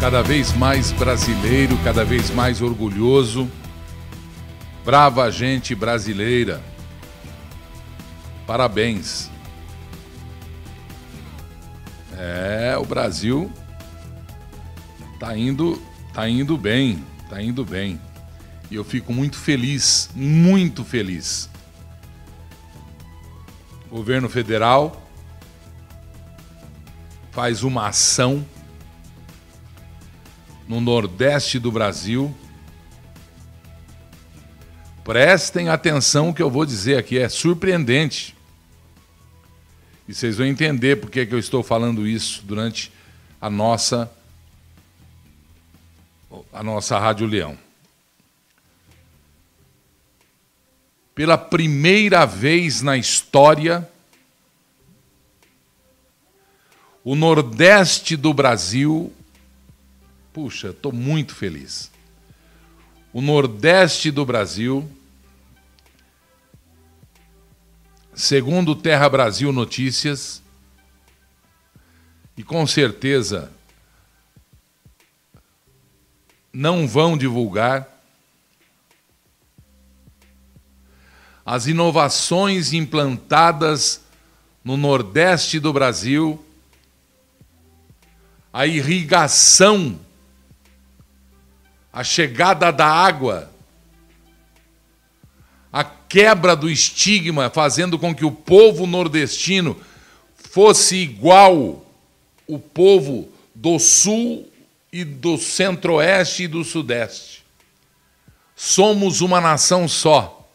cada vez mais brasileiro, cada vez mais orgulhoso. Brava gente brasileira. Parabéns. É, o Brasil tá indo, tá indo bem, tá indo bem. E eu fico muito feliz, muito feliz. Governo federal faz uma ação no Nordeste do Brasil. Prestem atenção que eu vou dizer aqui, é surpreendente. E vocês vão entender por que eu estou falando isso durante a nossa a nossa Rádio Leão. Pela primeira vez na história, o Nordeste do Brasil Puxa, estou muito feliz. O Nordeste do Brasil, segundo Terra Brasil Notícias, e com certeza não vão divulgar as inovações implantadas no Nordeste do Brasil, a irrigação a chegada da água, a quebra do estigma, fazendo com que o povo nordestino fosse igual o povo do sul e do centro-oeste e do sudeste. Somos uma nação só.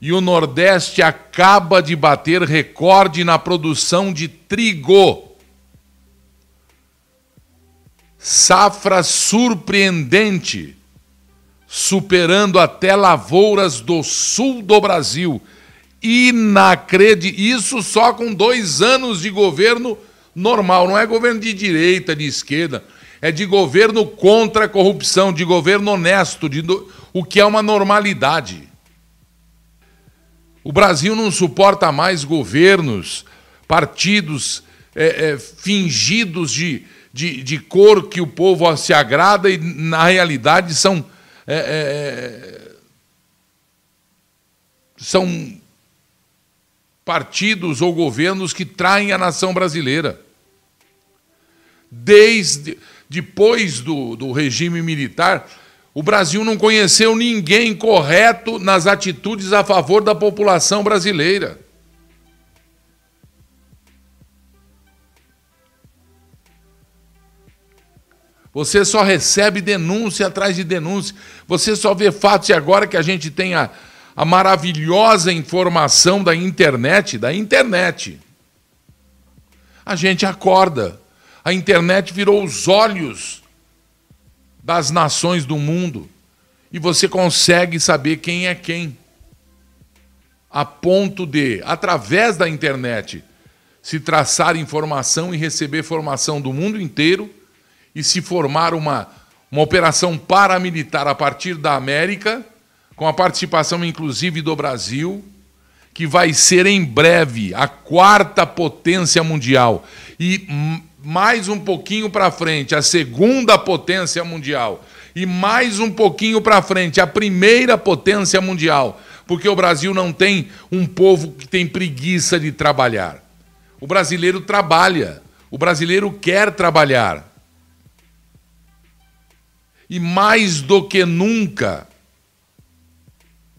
E o Nordeste acaba de bater recorde na produção de trigo safra surpreendente, superando até lavouras do sul do Brasil. Inacreditável. Isso só com dois anos de governo normal. Não é governo de direita, de esquerda. É de governo contra a corrupção, de governo honesto, de o que é uma normalidade. O Brasil não suporta mais governos, partidos é, é, fingidos de de, de cor que o povo se agrada e, na realidade, são. É, é, é, são partidos ou governos que traem a nação brasileira. Desde depois do, do regime militar, o Brasil não conheceu ninguém correto nas atitudes a favor da população brasileira. Você só recebe denúncia atrás de denúncia. Você só vê fatos. E agora que a gente tem a, a maravilhosa informação da internet, da internet, a gente acorda. A internet virou os olhos das nações do mundo. E você consegue saber quem é quem. A ponto de, através da internet, se traçar informação e receber formação do mundo inteiro e se formar uma, uma operação paramilitar a partir da América, com a participação inclusive do Brasil, que vai ser em breve a quarta potência mundial e mais um pouquinho para frente a segunda potência mundial e mais um pouquinho para frente a primeira potência mundial, porque o Brasil não tem um povo que tem preguiça de trabalhar. O brasileiro trabalha, o brasileiro quer trabalhar. E mais do que nunca,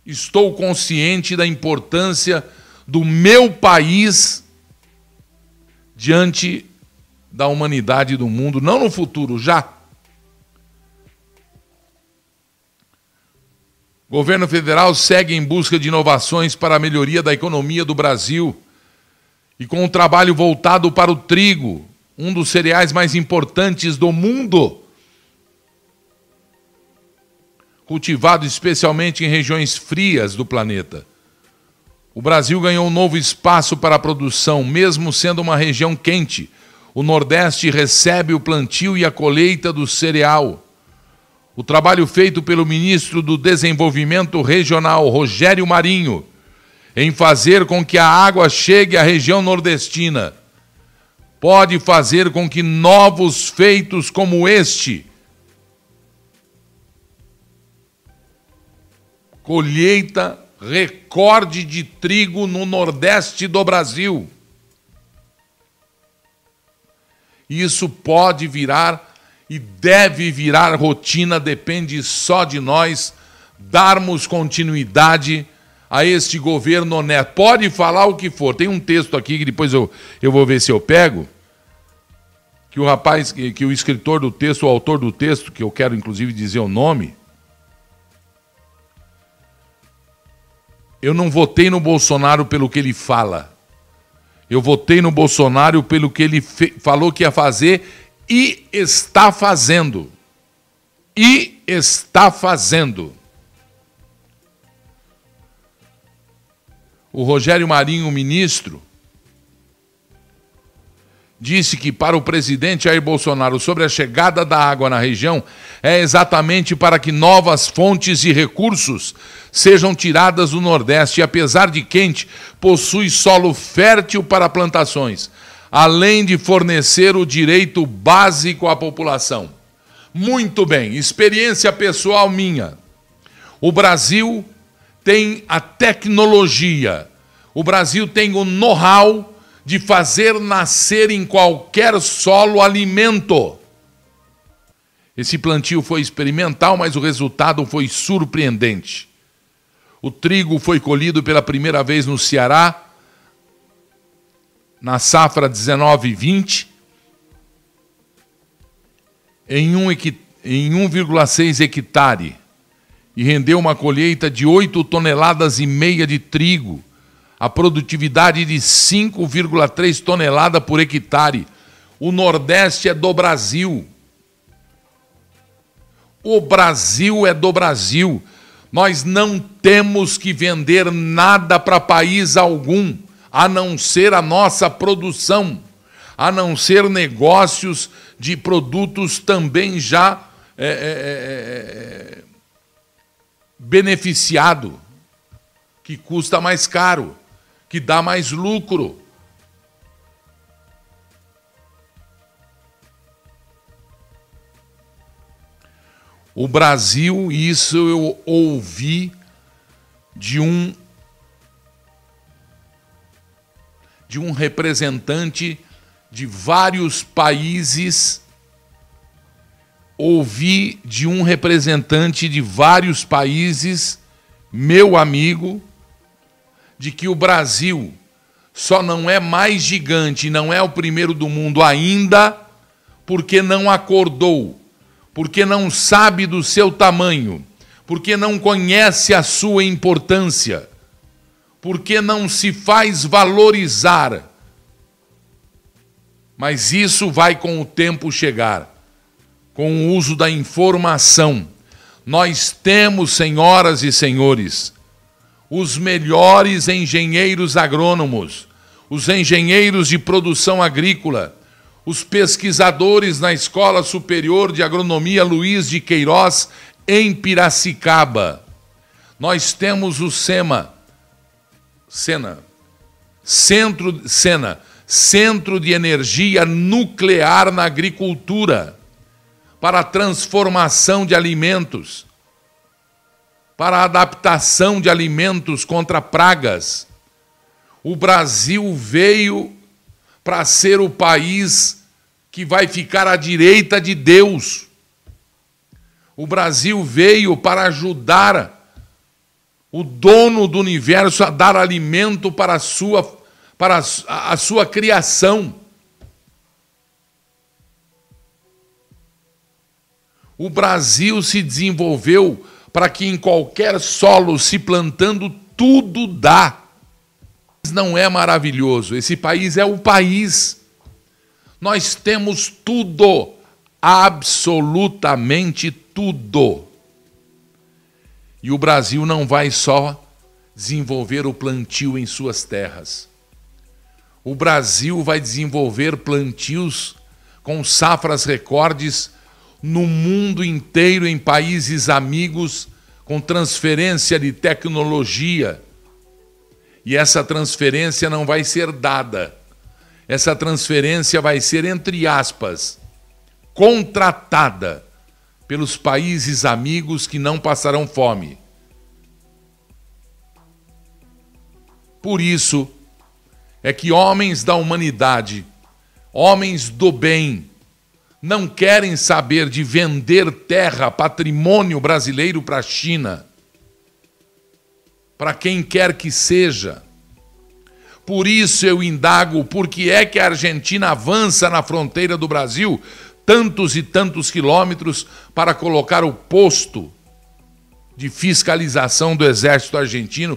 estou consciente da importância do meu país diante da humanidade e do mundo, não no futuro, já. O governo federal segue em busca de inovações para a melhoria da economia do Brasil e com um trabalho voltado para o trigo, um dos cereais mais importantes do mundo cultivado especialmente em regiões frias do planeta. O Brasil ganhou um novo espaço para a produção, mesmo sendo uma região quente. O Nordeste recebe o plantio e a colheita do cereal. O trabalho feito pelo ministro do Desenvolvimento Regional, Rogério Marinho, em fazer com que a água chegue à região nordestina, pode fazer com que novos feitos como este colheita recorde de trigo no Nordeste do Brasil. Isso pode virar e deve virar rotina, depende só de nós darmos continuidade a este governo honesto. Pode falar o que for. Tem um texto aqui que depois eu, eu vou ver se eu pego. Que o rapaz, que, que o escritor do texto, o autor do texto, que eu quero inclusive dizer o nome, eu não votei no Bolsonaro pelo que ele fala. Eu votei no Bolsonaro pelo que ele falou que ia fazer e está fazendo. E está fazendo. O Rogério Marinho, ministro, disse que para o presidente Jair Bolsonaro sobre a chegada da água na região é exatamente para que novas fontes e recursos sejam tiradas do Nordeste e, apesar de quente, possui solo fértil para plantações, além de fornecer o direito básico à população. Muito bem, experiência pessoal minha. O Brasil tem a tecnologia, o Brasil tem o know-how de fazer nascer em qualquer solo alimento. Esse plantio foi experimental, mas o resultado foi surpreendente. O trigo foi colhido pela primeira vez no Ceará, na safra 19 e 20, em 1,6 hectare, e rendeu uma colheita de 8 toneladas e meia de trigo, a produtividade de 5,3 toneladas por hectare. O Nordeste é do Brasil. O Brasil é do Brasil. Nós não temos que vender nada para país algum, a não ser a nossa produção, a não ser negócios de produtos também já é, é, é, é beneficiado, que custa mais caro que dá mais lucro. O Brasil, isso eu ouvi de um de um representante de vários países ouvi de um representante de vários países, meu amigo, de que o Brasil só não é mais gigante, não é o primeiro do mundo ainda, porque não acordou, porque não sabe do seu tamanho, porque não conhece a sua importância, porque não se faz valorizar. Mas isso vai com o tempo chegar, com o uso da informação. Nós temos, senhoras e senhores, os melhores engenheiros agrônomos, os engenheiros de produção agrícola, os pesquisadores na Escola Superior de Agronomia Luiz de Queiroz, em Piracicaba. Nós temos o SEMA, Sena, Centro, Sena, Centro de Energia Nuclear na Agricultura, para a transformação de alimentos para a adaptação de alimentos contra pragas. O Brasil veio para ser o país que vai ficar à direita de Deus. O Brasil veio para ajudar o dono do universo a dar alimento para a sua, para a, a sua criação. O Brasil se desenvolveu para que em qualquer solo se plantando tudo dá. Não é maravilhoso? Esse país é o país. Nós temos tudo, absolutamente tudo. E o Brasil não vai só desenvolver o plantio em suas terras. O Brasil vai desenvolver plantios com safras recordes no mundo inteiro, em países amigos, com transferência de tecnologia. E essa transferência não vai ser dada, essa transferência vai ser, entre aspas, contratada pelos países amigos que não passarão fome. Por isso é que homens da humanidade, homens do bem, não querem saber de vender terra, patrimônio brasileiro para a China, para quem quer que seja. Por isso eu indago por que é que a Argentina avança na fronteira do Brasil tantos e tantos quilômetros para colocar o posto de fiscalização do exército argentino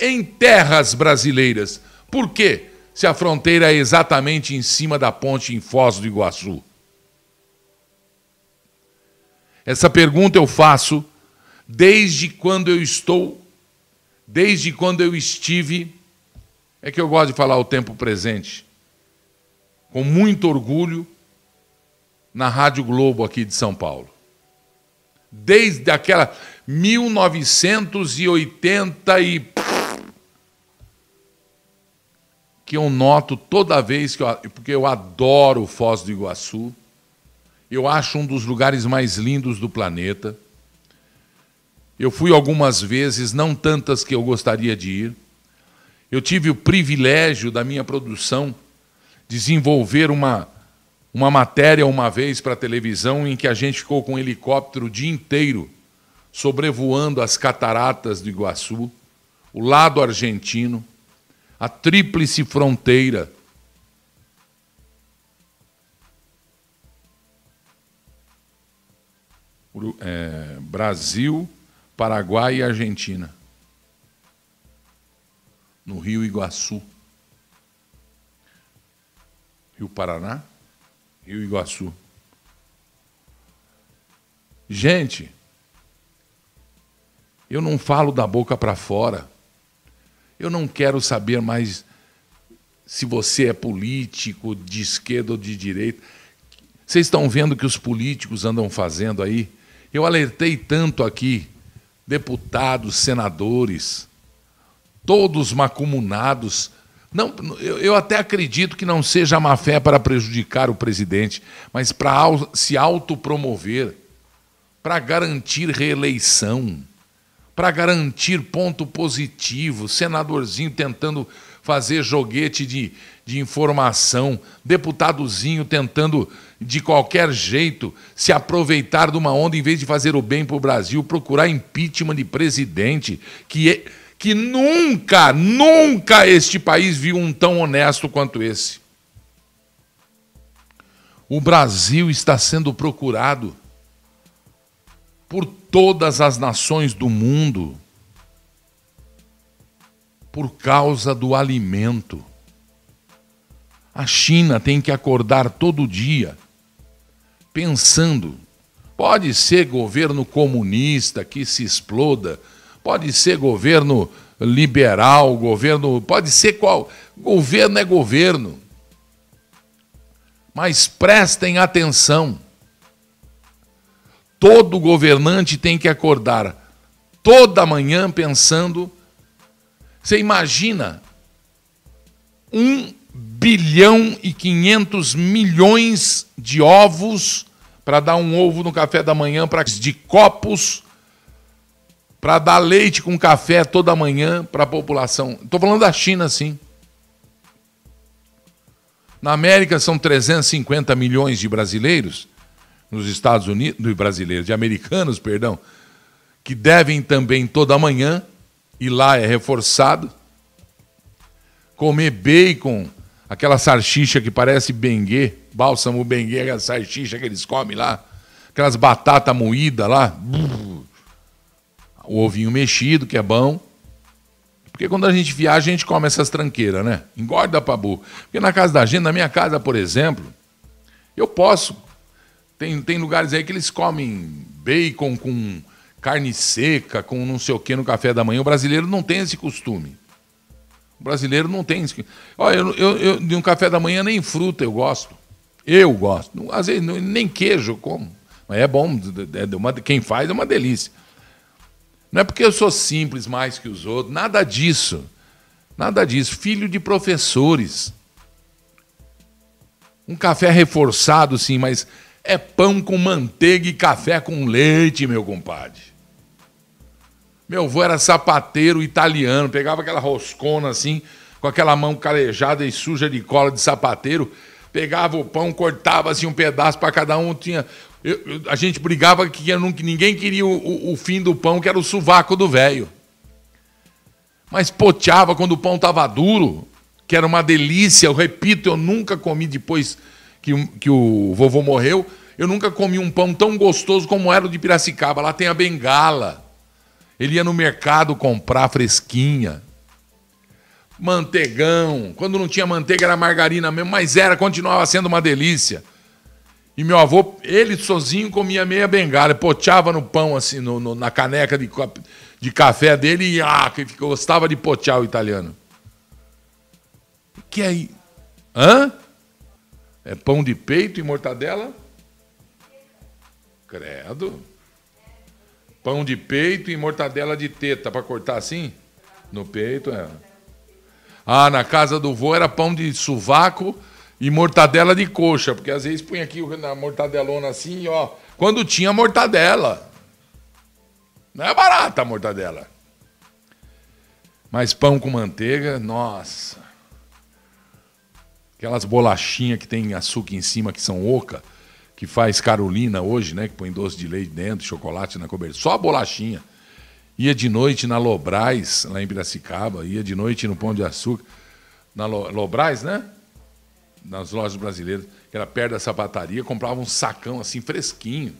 em terras brasileiras. Por quê? Se a fronteira é exatamente em cima da ponte em Foz do Iguaçu. Essa pergunta eu faço desde quando eu estou, desde quando eu estive, é que eu gosto de falar o tempo presente, com muito orgulho, na Rádio Globo aqui de São Paulo. Desde aquela 1980 e que eu noto toda vez que eu, porque eu adoro Foz do Iguaçu. Eu acho um dos lugares mais lindos do planeta. Eu fui algumas vezes, não tantas que eu gostaria de ir. Eu tive o privilégio da minha produção desenvolver uma, uma matéria uma vez para a televisão em que a gente ficou com um helicóptero o dia inteiro sobrevoando as cataratas do Iguaçu, o lado argentino a tríplice fronteira. É, Brasil, Paraguai e Argentina. No Rio Iguaçu. Rio Paraná, Rio Iguaçu. Gente, eu não falo da boca para fora. Eu não quero saber mais se você é político de esquerda ou de direita. Vocês estão vendo o que os políticos andam fazendo aí? Eu alertei tanto aqui, deputados, senadores, todos macumunados. Não, eu, eu até acredito que não seja má fé para prejudicar o presidente, mas para se autopromover, para garantir reeleição para garantir ponto positivo, senadorzinho tentando fazer joguete de, de informação, deputadozinho tentando de qualquer jeito se aproveitar de uma onda em vez de fazer o bem para o Brasil, procurar impeachment de presidente, que, é, que nunca, nunca este país viu um tão honesto quanto esse. O Brasil está sendo procurado por todas as nações do mundo por causa do alimento. A China tem que acordar todo dia pensando. Pode ser governo comunista que se exploda, pode ser governo liberal, governo, pode ser qual, governo é governo. Mas prestem atenção. Todo governante tem que acordar toda manhã pensando. Você imagina um bilhão e 500 milhões de ovos para dar um ovo no café da manhã, para de copos para dar leite com café toda manhã para a população. Estou falando da China, sim. Na América são 350 milhões de brasileiros nos Estados Unidos, de brasileiros, de americanos, perdão, que devem também toda manhã, e lá é reforçado, comer bacon, aquela salsicha que parece bengue, bálsamo bengue, aquela salsicha que eles comem lá, aquelas batatas moídas lá, o ovinho mexido, que é bom. Porque quando a gente viaja, a gente come essas tranqueiras, né? Engorda pra burro. Porque na casa da gente, na minha casa, por exemplo, eu posso tem, tem lugares aí que eles comem bacon com carne seca, com não sei o que no café da manhã. O brasileiro não tem esse costume. Brasileiro não tem. Olha, eu, eu, eu de um café da manhã nem fruta eu gosto. Eu gosto. Às vezes nem queijo eu como. Mas é bom. É uma, quem faz é uma delícia. Não é porque eu sou simples mais que os outros. Nada disso. Nada disso. Filho de professores. Um café reforçado, sim, mas é pão com manteiga e café com leite, meu compadre. Meu avô era sapateiro italiano, pegava aquela roscona assim, com aquela mão calejada e suja de cola de sapateiro, pegava o pão, cortava assim um pedaço para cada um, tinha eu, eu, a gente brigava que ninguém queria o, o, o, fim do pão, que era o sovaco do velho. Mas poteava quando o pão estava duro, que era uma delícia. Eu repito, eu nunca comi depois que, que o vovô morreu, eu nunca comi um pão tão gostoso como era o de Piracicaba. Lá tem a bengala. Ele ia no mercado comprar fresquinha. Manteigão. Quando não tinha manteiga era margarina mesmo, mas era, continuava sendo uma delícia. E meu avô, ele sozinho comia meia bengala, poteava no pão, assim, no, no, na caneca de, de café dele e ah, que gostava de potear o italiano. Que aí? Hã? É pão de peito e mortadela? Credo. Pão de peito e mortadela de teta para cortar assim? No peito, é. Ah, na casa do vô era pão de sovaco e mortadela de coxa, porque às vezes põe aqui na mortadelona assim, ó. Quando tinha mortadela. Não é barata a mortadela. Mas pão com manteiga, nossa. Aquelas bolachinhas que tem açúcar em cima, que são oca, que faz Carolina hoje, né? Que põe doce de leite dentro, chocolate na cobertura. Só a bolachinha. Ia de noite na Lobrais, lá em Piracicaba, ia de noite no Pão de Açúcar. Na Lobrais, né? nas lojas brasileiras, que era perto da sapataria, comprava um sacão assim fresquinho.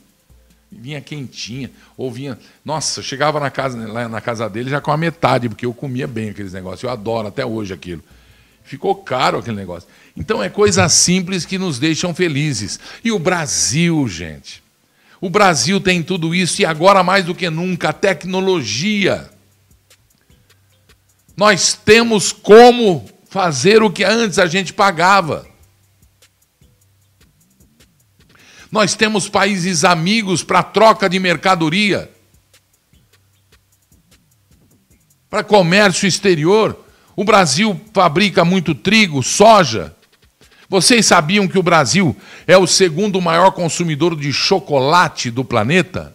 Vinha quentinha, ou vinha. Nossa, eu chegava na casa, lá na casa dele já com a metade, porque eu comia bem aqueles negócios. Eu adoro até hoje aquilo. Ficou caro aquele negócio. Então é coisas simples que nos deixam felizes. E o Brasil, gente. O Brasil tem tudo isso e agora mais do que nunca a tecnologia. Nós temos como fazer o que antes a gente pagava. Nós temos países amigos para troca de mercadoria, para comércio exterior. O Brasil fabrica muito trigo, soja. Vocês sabiam que o Brasil é o segundo maior consumidor de chocolate do planeta?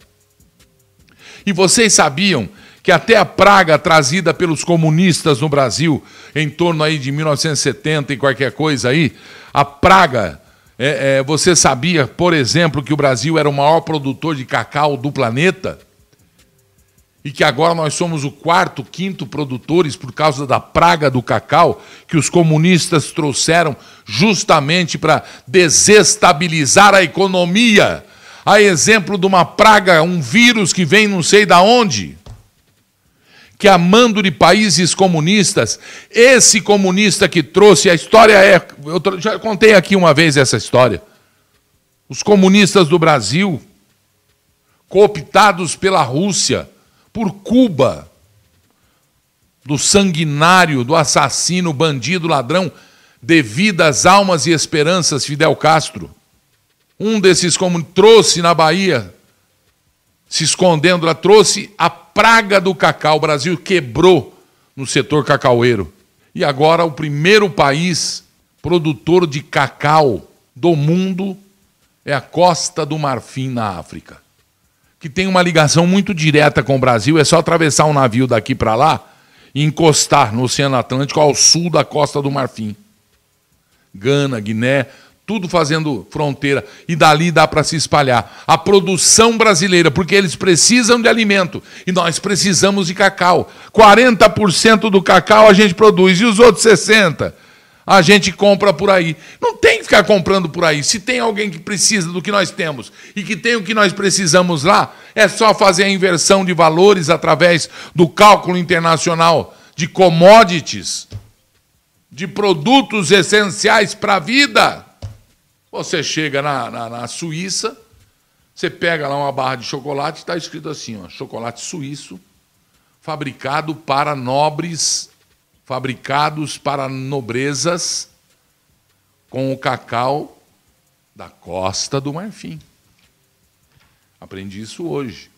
E vocês sabiam que até a praga trazida pelos comunistas no Brasil, em torno aí de 1970 e qualquer coisa aí, a praga é, é, você sabia, por exemplo, que o Brasil era o maior produtor de cacau do planeta? E que agora nós somos o quarto, quinto produtores por causa da praga do cacau que os comunistas trouxeram justamente para desestabilizar a economia. A exemplo de uma praga, um vírus que vem não sei da onde que amando de países comunistas, esse comunista que trouxe a história é, eu já contei aqui uma vez essa história. Os comunistas do Brasil, cooptados pela Rússia, por Cuba, do sanguinário, do assassino, bandido, ladrão, devidas almas e esperanças, Fidel Castro. Um desses como trouxe na Bahia, se escondendo lá, trouxe a praga do cacau. O Brasil quebrou no setor cacaueiro. E agora o primeiro país produtor de cacau do mundo é a Costa do Marfim, na África. Que tem uma ligação muito direta com o Brasil, é só atravessar um navio daqui para lá e encostar no Oceano Atlântico ao sul da Costa do Marfim. Gana, Guiné, tudo fazendo fronteira, e dali dá para se espalhar. A produção brasileira, porque eles precisam de alimento, e nós precisamos de cacau. 40% do cacau a gente produz, e os outros 60% a gente compra por aí. Não tem que ficar comprando por aí. Se tem alguém que precisa do que nós temos e que tem o que nós precisamos lá, é só fazer a inversão de valores através do cálculo internacional de commodities, de produtos essenciais para a vida. Você chega na, na, na Suíça, você pega lá uma barra de chocolate, está escrito assim: ó, chocolate suíço, fabricado para nobres, fabricados para nobrezas, com o cacau da costa do Marfim. Aprendi isso hoje.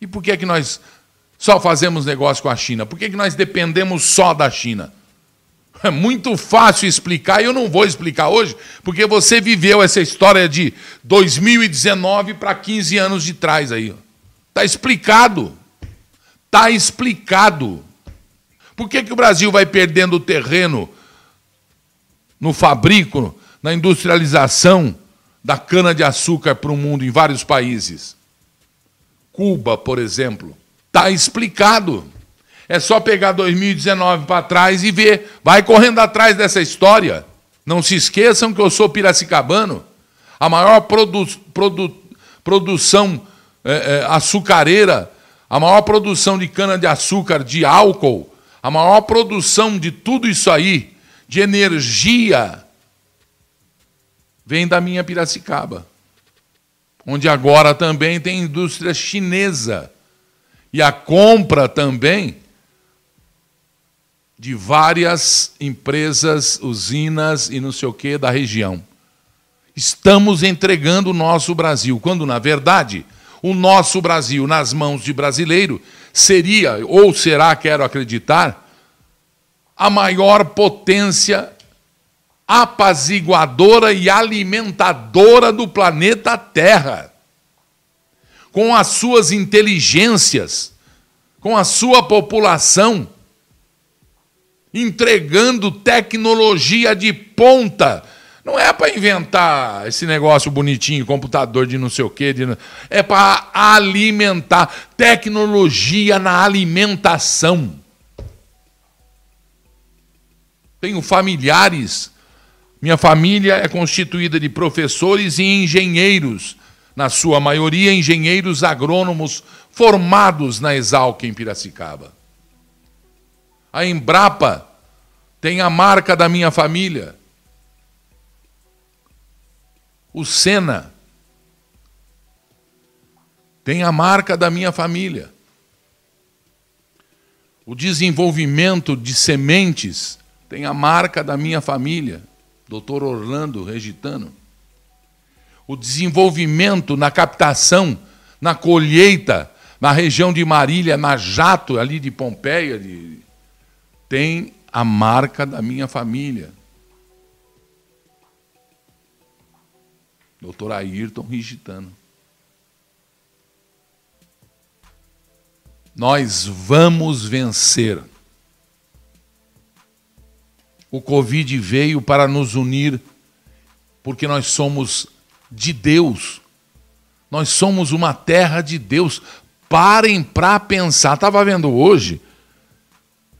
E por que é que nós só fazemos negócio com a China? Por que, é que nós dependemos só da China? É muito fácil explicar e eu não vou explicar hoje, porque você viveu essa história de 2019 para 15 anos de trás aí. Está explicado. Está explicado. Por que, que o Brasil vai perdendo terreno no fabrico, na industrialização da cana-de-açúcar para o mundo em vários países? Cuba, por exemplo. Está explicado. É só pegar 2019 para trás e ver. Vai correndo atrás dessa história. Não se esqueçam que eu sou piracicabano. A maior produ produ produção é, é, açucareira, a maior produção de cana-de-açúcar, de álcool, a maior produção de tudo isso aí, de energia, vem da minha Piracicaba. Onde agora também tem indústria chinesa. E a compra também de várias empresas, usinas e não sei o que da região. Estamos entregando o nosso Brasil, quando na verdade o nosso Brasil nas mãos de brasileiro seria, ou será, quero acreditar, a maior potência apaziguadora e alimentadora do planeta Terra. Com as suas inteligências, com a sua população entregando tecnologia de ponta. Não é para inventar esse negócio bonitinho, computador de não sei o quê. De... É para alimentar. Tecnologia na alimentação. Tenho familiares. Minha família é constituída de professores e engenheiros, na sua maioria engenheiros agrônomos formados na Exalc em Piracicaba. A Embrapa tem a marca da minha família. O Sena tem a marca da minha família. O desenvolvimento de sementes tem a marca da minha família, Dr. Orlando Regitano. O desenvolvimento na captação, na colheita, na região de Marília, na Jato, ali de Pompeia, de, tem a marca da minha família. Doutor Ayrton Rigitano. Nós vamos vencer. O Covid veio para nos unir, porque nós somos de Deus. Nós somos uma terra de Deus. Parem para pensar. Estava vendo hoje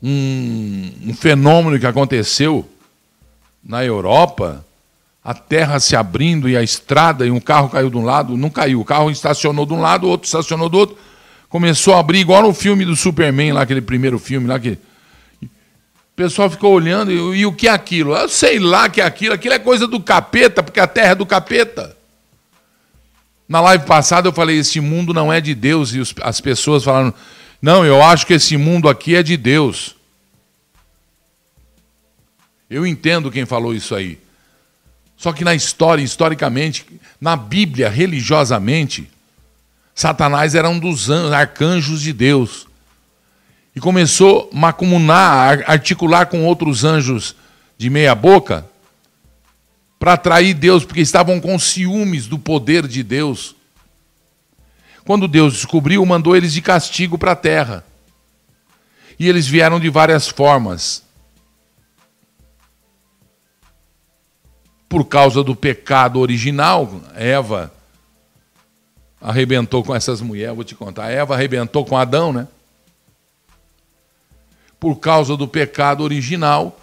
um, um fenômeno que aconteceu na Europa, a terra se abrindo e a estrada, e um carro caiu de um lado, não caiu, o carro estacionou de um lado, o outro estacionou do outro, começou a abrir, igual no filme do Superman, lá, aquele primeiro filme lá que. O pessoal ficou olhando, e, e o que é aquilo? Eu sei lá que é aquilo, aquilo é coisa do capeta, porque a terra é do capeta. Na live passada eu falei: esse mundo não é de Deus, e os, as pessoas falaram: não, eu acho que esse mundo aqui é de Deus. Eu entendo quem falou isso aí. Só que na história, historicamente, na Bíblia, religiosamente, Satanás era um dos arcanjos de Deus. E começou a macunar, a articular com outros anjos de meia boca para atrair Deus, porque estavam com ciúmes do poder de Deus. Quando Deus descobriu, mandou eles de castigo para a terra. E eles vieram de várias formas. Por causa do pecado original, Eva arrebentou com essas mulheres, vou te contar. Eva arrebentou com Adão, né? Por causa do pecado original,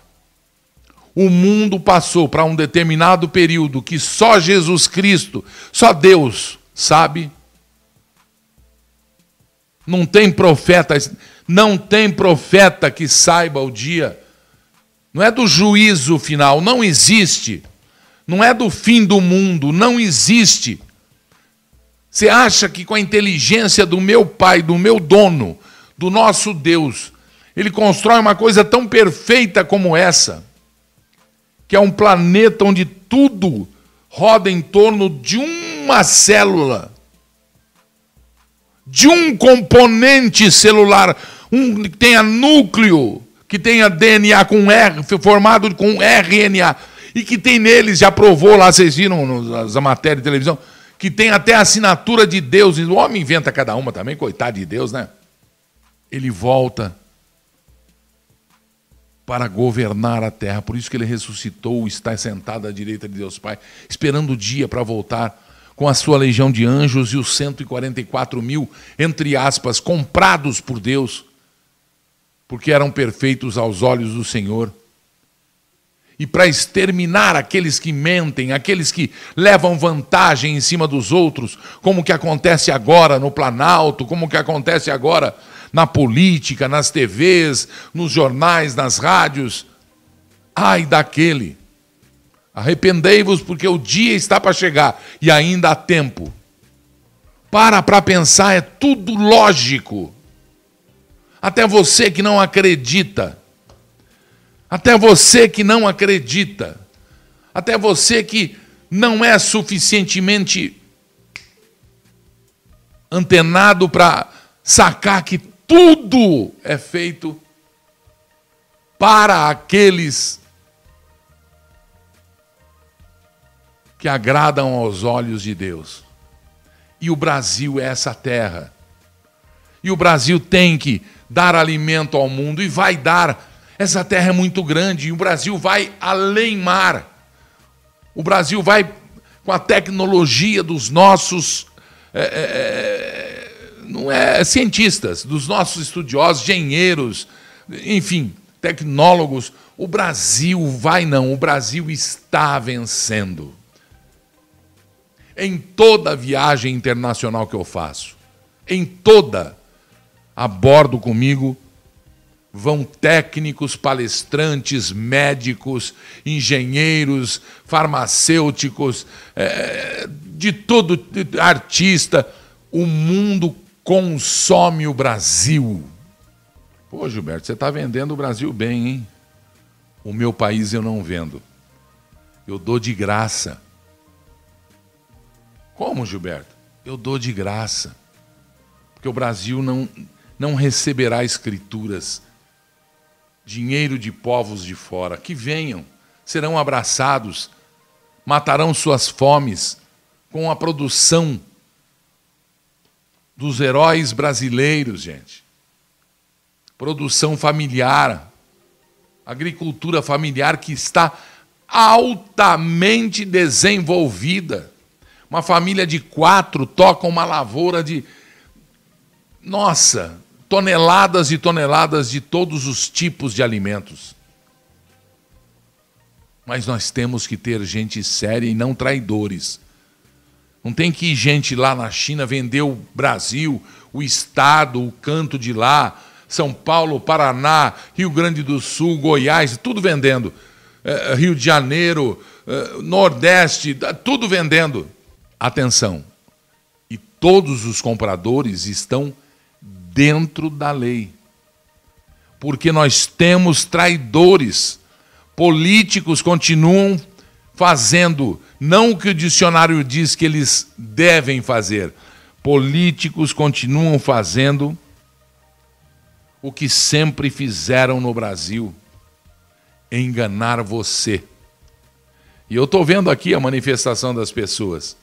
o mundo passou para um determinado período que só Jesus Cristo, só Deus sabe não tem profeta, não tem profeta que saiba o dia. Não é do juízo final, não existe. Não é do fim do mundo, não existe. Você acha que com a inteligência do meu pai, do meu dono, do nosso Deus, ele constrói uma coisa tão perfeita como essa, que é um planeta onde tudo roda em torno de uma célula. De um componente celular, um que tenha núcleo, que tenha DNA com R, formado com RNA, e que tem neles, já provou lá, vocês viram a matéria de televisão, que tem até a assinatura de Deus. O homem inventa cada uma também, coitado de Deus, né? Ele volta para governar a terra. Por isso que ele ressuscitou, está sentado à direita de Deus Pai, esperando o dia para voltar com a sua legião de anjos e os 144 mil, entre aspas, comprados por Deus, porque eram perfeitos aos olhos do Senhor. E para exterminar aqueles que mentem, aqueles que levam vantagem em cima dos outros, como que acontece agora no Planalto, como que acontece agora na política, nas TVs, nos jornais, nas rádios. Ai daquele. Arrependei-vos, porque o dia está para chegar e ainda há tempo. Para para pensar, é tudo lógico. Até você que não acredita. Até você que não acredita. Até você que não é suficientemente antenado para sacar que tudo é feito para aqueles que agradam aos olhos de Deus. E o Brasil é essa terra. E o Brasil tem que dar alimento ao mundo e vai dar. Essa terra é muito grande e o Brasil vai além mar. O Brasil vai com a tecnologia dos nossos é, é, não é cientistas, dos nossos estudiosos, engenheiros, enfim, tecnólogos. O Brasil vai não, o Brasil está vencendo. Em toda viagem internacional que eu faço, em toda, abordo comigo vão técnicos, palestrantes, médicos, engenheiros, farmacêuticos, é, de todo, artista. O mundo consome o Brasil. Pô, Gilberto, você está vendendo o Brasil bem, hein? O meu país eu não vendo. Eu dou de graça. Como, Gilberto? Eu dou de graça. Porque o Brasil não, não receberá escrituras, dinheiro de povos de fora. Que venham, serão abraçados, matarão suas fomes com a produção dos heróis brasileiros, gente. Produção familiar, agricultura familiar que está altamente desenvolvida. Uma família de quatro toca uma lavoura de, nossa, toneladas e toneladas de todos os tipos de alimentos. Mas nós temos que ter gente séria e não traidores não tem que gente lá na China vender o Brasil, o Estado, o canto de lá, São Paulo, Paraná, Rio Grande do Sul, Goiás, tudo vendendo. É, Rio de Janeiro, é, Nordeste, tudo vendendo. Atenção. E todos os compradores estão dentro da lei. Porque nós temos traidores. Políticos continuam fazendo não o que o dicionário diz que eles devem fazer. Políticos continuam fazendo o que sempre fizeram no Brasil: enganar você. E eu estou vendo aqui a manifestação das pessoas.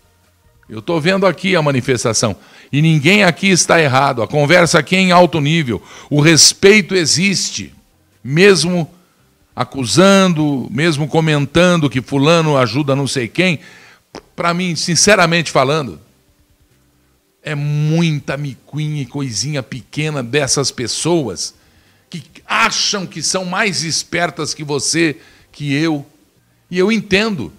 Eu estou vendo aqui a manifestação. E ninguém aqui está errado. A conversa aqui é em alto nível. O respeito existe, mesmo acusando, mesmo comentando que fulano ajuda não sei quem, para mim, sinceramente falando, é muita miquinha e coisinha pequena dessas pessoas que acham que são mais espertas que você, que eu. E eu entendo.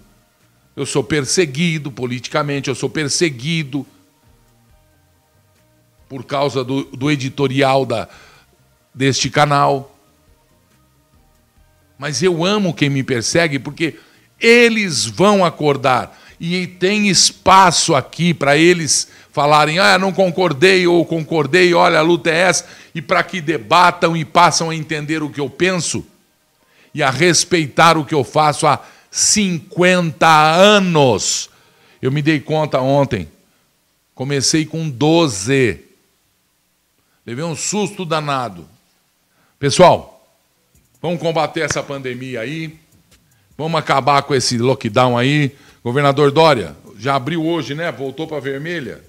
Eu sou perseguido politicamente, eu sou perseguido por causa do, do editorial da, deste canal. Mas eu amo quem me persegue porque eles vão acordar. E tem espaço aqui para eles falarem: ah, não concordei ou concordei, olha, a luta é essa, e para que debatam e passam a entender o que eu penso e a respeitar o que eu faço há 50 anos. Eu me dei conta ontem, comecei com 12. Levei um susto danado. Pessoal, Vamos combater essa pandemia aí. Vamos acabar com esse lockdown aí. Governador Dória, já abriu hoje, né? Voltou para vermelha.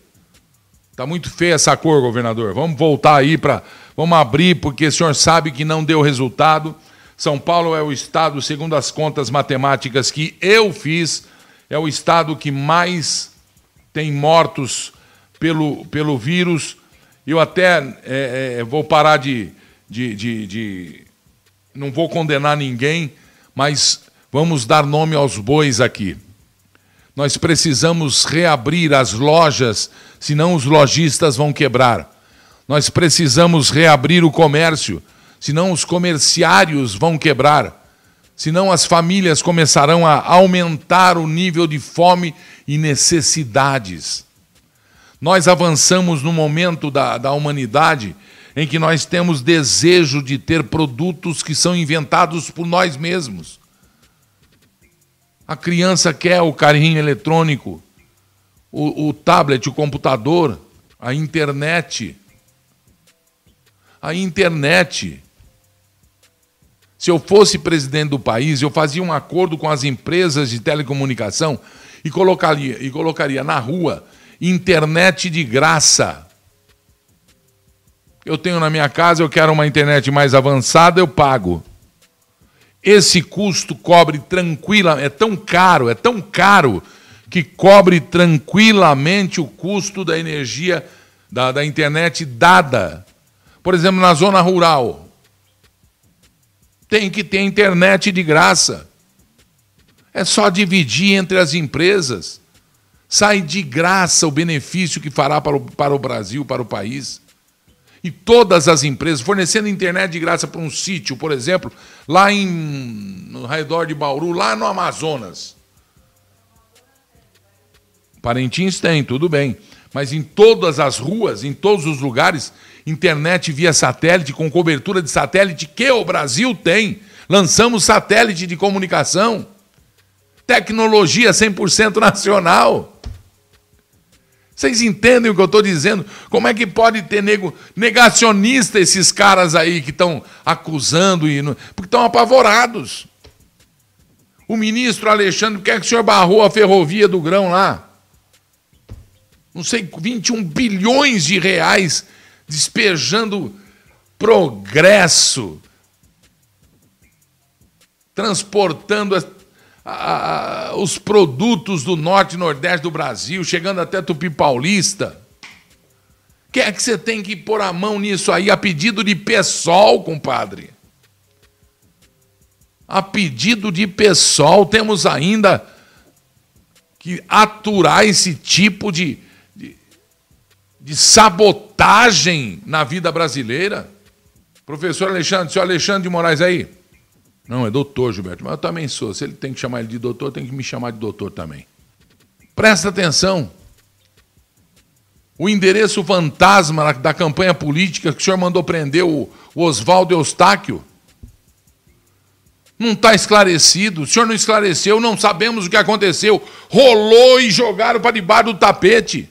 Tá muito feia essa cor, governador. Vamos voltar aí para, vamos abrir porque o senhor sabe que não deu resultado. São Paulo é o estado, segundo as contas matemáticas que eu fiz, é o estado que mais tem mortos pelo, pelo vírus. Eu até é, é, vou parar de, de, de, de. Não vou condenar ninguém, mas vamos dar nome aos bois aqui. Nós precisamos reabrir as lojas, senão os lojistas vão quebrar. Nós precisamos reabrir o comércio, senão os comerciários vão quebrar. Senão as famílias começarão a aumentar o nível de fome e necessidades. Nós avançamos no momento da, da humanidade em que nós temos desejo de ter produtos que são inventados por nós mesmos. A criança quer o carrinho eletrônico, o, o tablet, o computador, a internet. A internet. Se eu fosse presidente do país, eu fazia um acordo com as empresas de telecomunicação e colocaria, e colocaria na rua internet de graça. Eu tenho na minha casa, eu quero uma internet mais avançada, eu pago. Esse custo cobre tranquila, é tão caro, é tão caro que cobre tranquilamente o custo da energia da, da internet dada. Por exemplo, na zona rural, tem que ter internet de graça. É só dividir entre as empresas. Sai de graça o benefício que fará para o, para o Brasil, para o país e todas as empresas fornecendo internet de graça para um sítio, por exemplo, lá em, no redor de Bauru, lá no Amazonas. Parintins tem, tudo bem. Mas em todas as ruas, em todos os lugares, internet via satélite, com cobertura de satélite, que o Brasil tem. Lançamos satélite de comunicação. Tecnologia 100% nacional. Vocês entendem o que eu estou dizendo? Como é que pode ter nego, negacionista esses caras aí que estão acusando e porque estão apavorados. O ministro Alexandre quer que o senhor barrou a ferrovia do grão lá. Não sei, 21 bilhões de reais despejando progresso, transportando a, os produtos do norte e nordeste do Brasil, chegando até Tupi Paulista. Quer é que você tem que pôr a mão nisso aí a pedido de PSOL, compadre? A pedido de PSOL, temos ainda que aturar esse tipo de, de, sabotagem na vida brasileira. Professor Alexandre, senhor Alexandre de Moraes aí. Não, é doutor, Gilberto. Mas eu também sou. Se ele tem que chamar ele de doutor, tem que me chamar de doutor também. Presta atenção. O endereço fantasma da campanha política que o senhor mandou prender o, Oswaldo Eustáquio não está esclarecido. O senhor não esclareceu, não sabemos o que aconteceu. Rolou e jogaram para debaixo do tapete.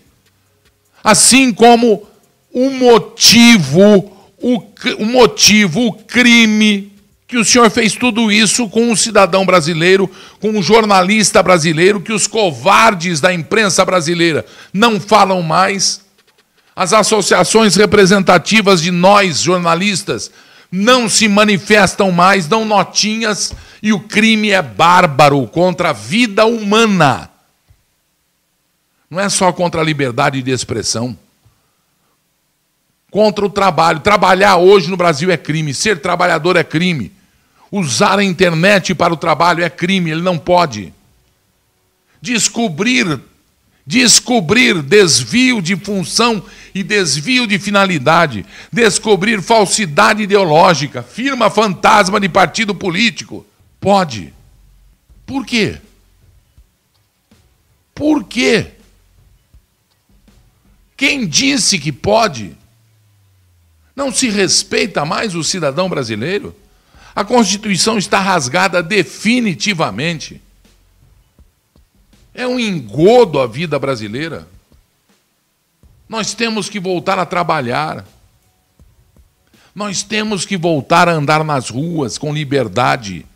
Assim como o motivo, o, o motivo, o crime que o senhor fez tudo isso com um cidadão brasileiro, com um jornalista brasileiro, que os covardes da imprensa brasileira não falam mais, as associações representativas de nós, jornalistas, não se manifestam mais, dão notinhas, e o crime é bárbaro contra a vida humana. Não é só contra a liberdade de expressão. Contra o trabalho. Trabalhar hoje no Brasil é crime, ser trabalhador é crime. Usar a internet para o trabalho é crime, ele não pode. Descobrir, descobrir desvio de função e desvio de finalidade, descobrir falsidade ideológica, firma fantasma de partido político, pode. Por quê? Por quê? Quem disse que pode? Não se respeita mais o cidadão brasileiro? A Constituição está rasgada definitivamente. É um engodo a vida brasileira. Nós temos que voltar a trabalhar. Nós temos que voltar a andar nas ruas com liberdade.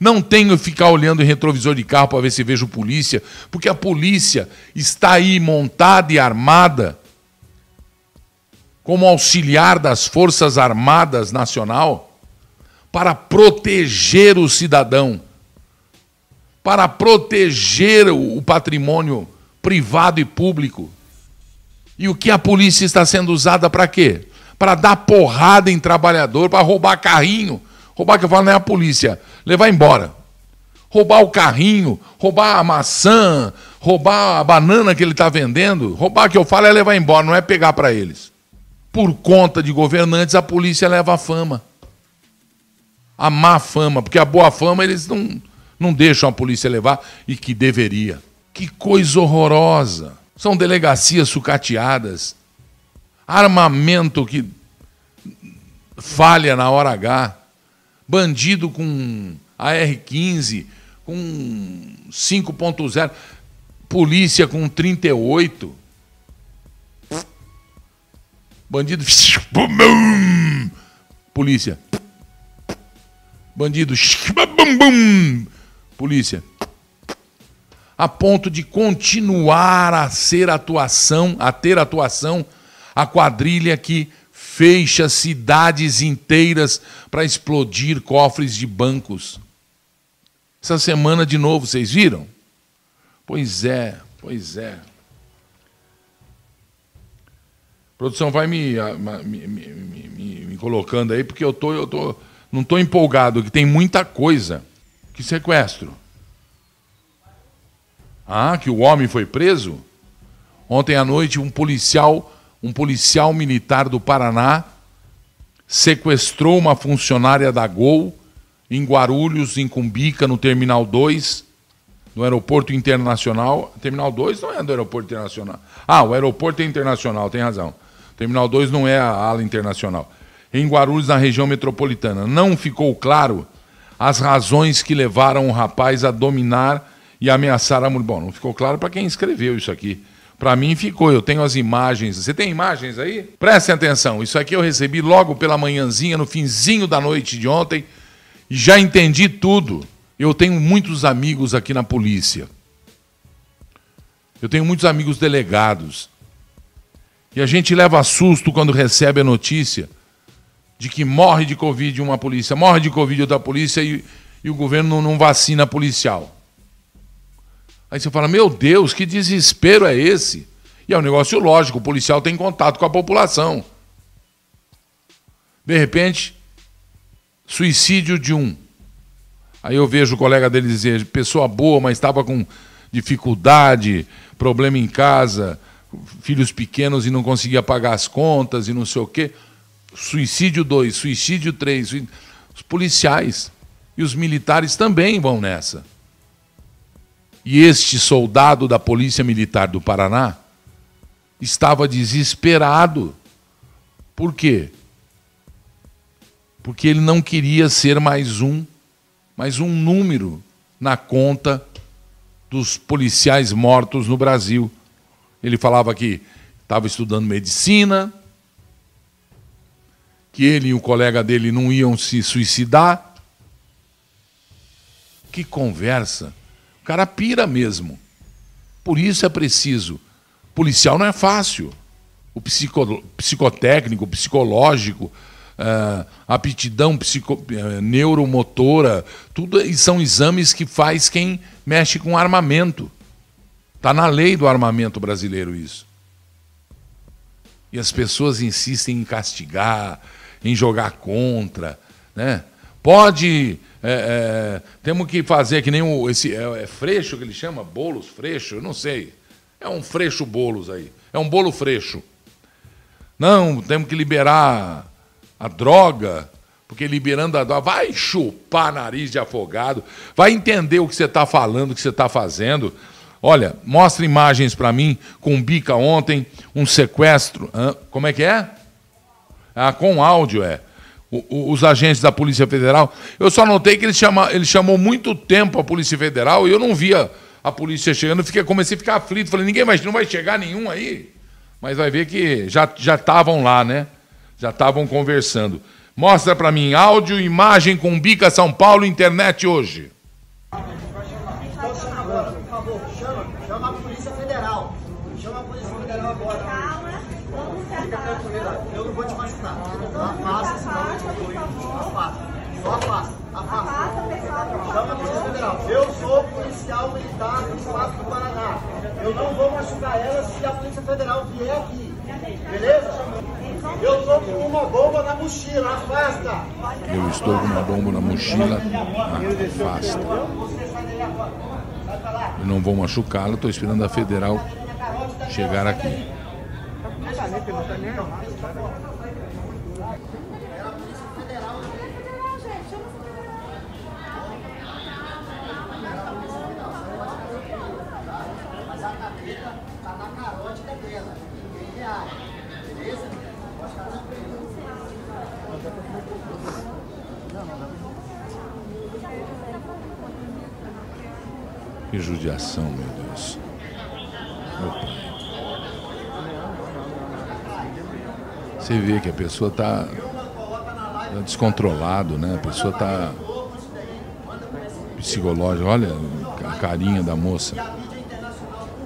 Não tenho que ficar olhando em retrovisor de carro para ver se vejo polícia, porque a polícia está aí montada e armada como auxiliar das Forças Armadas Nacional para proteger o cidadão, para proteger o patrimônio privado e público. E o que a polícia está sendo usada para quê? Para dar porrada em trabalhador, para roubar carrinho. Roubar que eu falo não é a polícia, levar embora. Roubar o carrinho, roubar a maçã, roubar a banana que ele está vendendo. Roubar que eu falo é levar embora, não é pegar para eles. Por conta de governantes, a polícia leva a fama. A má fama, porque a boa fama eles não, não deixam a polícia levar e que deveria. Que coisa horrorosa. São delegacias sucateadas, armamento que falha na hora H, bandido com AR-15, com 5.0, polícia com 38. Bandido. Polícia. Bandido. Polícia a ponto de continuar a ser atuação, a ter atuação, a quadrilha que fecha cidades inteiras para explodir cofres de bancos. Essa semana de novo, vocês viram? Pois é, pois é. A produção vai me, me, me, me, colocando aí, porque eu, tô, eu tô, não estou empolgado, que tem muita coisa. Que sequestro? Ah, que o homem foi preso? Ontem à noite um policial, um policial militar do Paraná sequestrou uma funcionária da Gol em Guarulhos, em Cumbica, no Terminal 2, no Aeroporto Internacional. Terminal 2 não é do Aeroporto Internacional. Ah, o Aeroporto é Internacional, tem razão. Terminal 2 não é a ala internacional. Em Guarulhos, na região metropolitana. Não ficou claro as razões que levaram o rapaz a dominar e ameaçar a mulher. Bom, não ficou claro para quem escreveu isso aqui. Para mim ficou, eu tenho as imagens. Você tem imagens aí? Prestem atenção, isso aqui eu recebi logo pela manhãzinha, no finzinho da noite de ontem, e já entendi tudo. Eu tenho muitos amigos aqui na polícia. Eu tenho muitos amigos delegados. E a gente leva susto quando recebe a notícia de que morre de Covid uma polícia, morre de Covid outra polícia e, e o governo não, não vacina policial. Aí você fala, meu Deus, que desespero é esse? E é um negócio lógico, o policial tem contato com a população. De repente, suicídio de um. Aí eu vejo o colega dele dizer, pessoa boa, mas estava com dificuldade, problema em casa, filhos pequenos e não conseguia pagar as contas e não sei o quê. Suicídio 2, suicídio 3. Os policiais e os militares também vão nessa. E este soldado da Polícia Militar do Paraná estava desesperado. Por quê? Porque ele não queria ser mais um, mais um número na conta dos policiais mortos no Brasil. Ele falava que estava estudando medicina, que ele e o colega dele não iam se suicidar. Que conversa cara pira mesmo. Por isso é preciso. Policial não é fácil. O psico, psicotécnico, psicológico, uh, aptidão psico, uh, neuromotora, tudo são exames que faz quem mexe com armamento. Está na lei do armamento brasileiro isso. E as pessoas insistem em castigar, em jogar contra. Né? Pode é, é, temos que fazer que nem o, esse é, é, freixo que ele chama, bolos freixo, eu não sei. É um freixo bolos aí. É um bolo freixo. Não, temos que liberar a droga, porque liberando a droga, vai chupar nariz de afogado, vai entender o que você está falando, o que você está fazendo. Olha, mostra imagens para mim com bica ontem, um sequestro. Como é que é? Ah, com áudio é os agentes da Polícia Federal. Eu só notei que ele, chama, ele chamou muito tempo a Polícia Federal e eu não via a polícia chegando. Fiquei, comecei a ficar aflito. Falei, ninguém mais, não vai chegar nenhum aí. Mas vai ver que já estavam lá, né? Já estavam conversando. Mostra para mim áudio, imagem com Bica São Paulo, internet hoje. Então chama agora, por favor, chama, chama a Polícia Federal. Chama a Polícia Federal agora. Calma, vamos se Fica afasta. tranquila, eu não vou te machucar. Afasta, senão eu te dou. Afasta, só afasta, afasta. Afasta, pessoal. Chama a Polícia Federal. Eu sou policial militar do Estado do Paraná. Eu não vou machucar ela se a Polícia Federal vier aqui. Beleza? Eu tô com uma bomba na mochila, afasta. Eu estou com uma bomba na mochila. Afasta. Pra lá. Eu não vou machucá-lo, estou esperando a federal chegar aqui. Mas a caneta tá na carótida dela. Ninguém reage. Beleza? Pode ficar tranquilo. Judiação, meu Deus. Meu pai. Você vê que a pessoa está descontrolado, né? A pessoa está psicológica. Olha a carinha da moça.